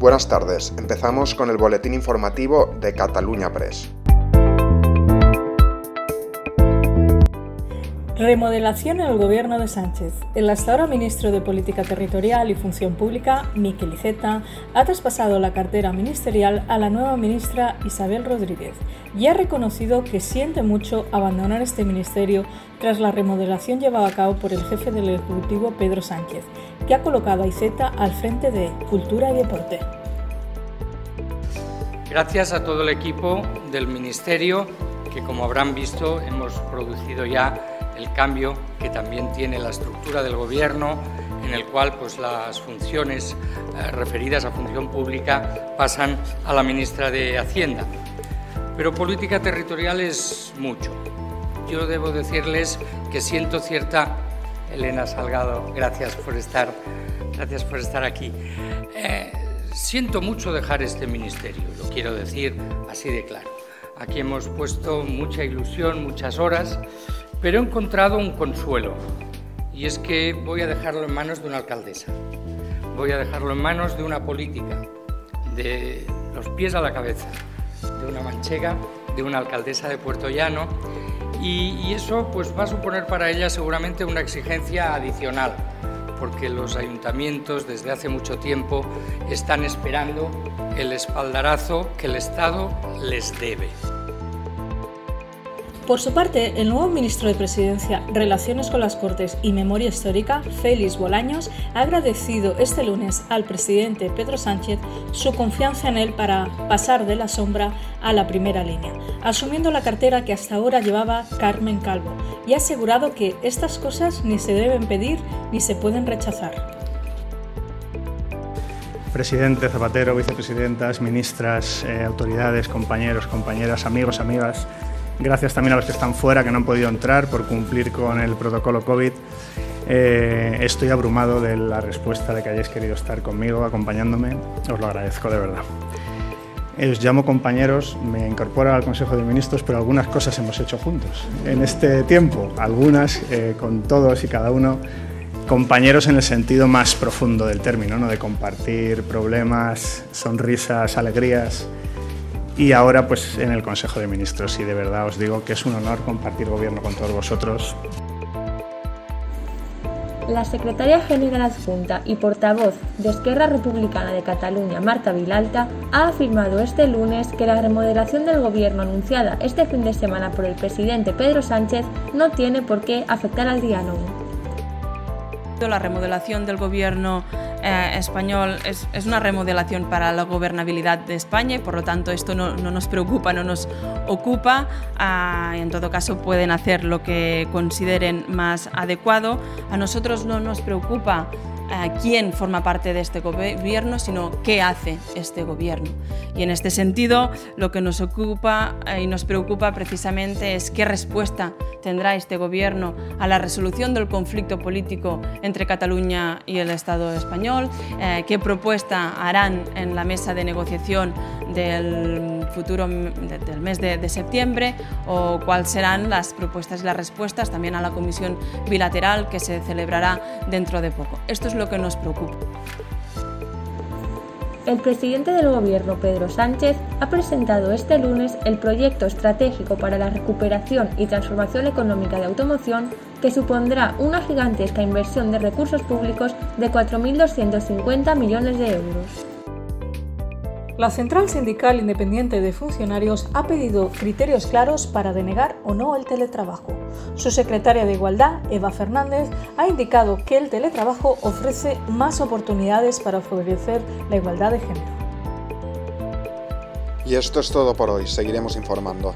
Buenas tardes, empezamos con el boletín informativo de Cataluña Press. Remodelación en el gobierno de Sánchez. El hasta ahora ministro de Política Territorial y Función Pública, Miquel Iceta, ha traspasado la cartera ministerial a la nueva ministra Isabel Rodríguez y ha reconocido que siente mucho abandonar este ministerio tras la remodelación llevada a cabo por el jefe del Ejecutivo Pedro Sánchez, que ha colocado a Iceta al frente de Cultura y Deporte. Gracias a todo el equipo del Ministerio que, como habrán visto, hemos producido ya el cambio que también tiene la estructura del Gobierno, en el cual pues, las funciones eh, referidas a función pública pasan a la ministra de Hacienda. Pero política territorial es mucho. Yo debo decirles que siento cierta... Elena Salgado, gracias por estar, gracias por estar aquí. Eh, siento mucho dejar este ministerio, lo quiero decir así de claro. Aquí hemos puesto mucha ilusión, muchas horas pero he encontrado un consuelo y es que voy a dejarlo en manos de una alcaldesa, voy a dejarlo en manos de una política, de los pies a la cabeza, de una manchega, de una alcaldesa de Puerto Llano y, eso pues va a suponer para ella seguramente una exigencia adicional porque los ayuntamientos desde hace mucho tiempo están esperando el espaldarazo que el Estado les debe. Por su parte, el nuevo ministro de Presidencia, Relaciones con las Cortes y Memoria Histórica, Félix Bolaños, ha agradecido este lunes al presidente Pedro Sánchez su confianza en él para pasar de la sombra a la primera línea, asumiendo la cartera que hasta ahora llevaba Carmen Calvo, y ha asegurado que estas cosas ni se deben pedir ni se pueden rechazar. Presidente Zapatero, vicepresidentas, ministras, eh, autoridades, compañeros, compañeras, amigos, amigas, Gracias también a los que están fuera, que no han podido entrar por cumplir con el protocolo COVID. Eh, estoy abrumado de la respuesta de que hayáis querido estar conmigo, acompañándome. Os lo agradezco de verdad. Os llamo compañeros, me incorporo al Consejo de Ministros, pero algunas cosas hemos hecho juntos en este tiempo, algunas eh, con todos y cada uno, compañeros en el sentido más profundo del término, ¿no? de compartir problemas, sonrisas, alegrías, y ahora pues en el Consejo de Ministros y de verdad os digo que es un honor compartir gobierno con todos vosotros. La secretaria general adjunta y portavoz de Esquerra Republicana de Cataluña, Marta Vilalta, ha afirmado este lunes que la remodelación del gobierno anunciada este fin de semana por el presidente Pedro Sánchez no tiene por qué afectar al diálogo. La remodelación del gobierno eh, español es, una remodelación para la gobernabilidad de España y por lo tanto esto no, nos preocupa, no nos ocupa. Ah, en todo caso pueden hacer lo que consideren más adecuado. A nosotros no nos preocupa quién forma parte de este gobierno, sino qué hace este gobierno. Y en este sentido, lo que nos ocupa eh, y nos preocupa precisamente es qué respuesta tendrá este gobierno a la resolución del conflicto político entre Cataluña y el Estado español, eh, qué propuesta harán en la mesa de negociación del futuro del mes de, de septiembre o cuáles serán las propuestas y las respuestas también a la comisión bilateral que se celebrará dentro de poco. Esto es lo que nos preocupa. El presidente del Gobierno, Pedro Sánchez, ha presentado este lunes el proyecto estratégico para la recuperación y transformación económica de automoción, que supondrá una gigantesca inversión de recursos públicos de 4.250 millones de euros. La Central Sindical Independiente de Funcionarios ha pedido criterios claros para denegar o no el teletrabajo. Su secretaria de Igualdad, Eva Fernández, ha indicado que el teletrabajo ofrece más oportunidades para favorecer la igualdad de género. Y esto es todo por hoy, seguiremos informando.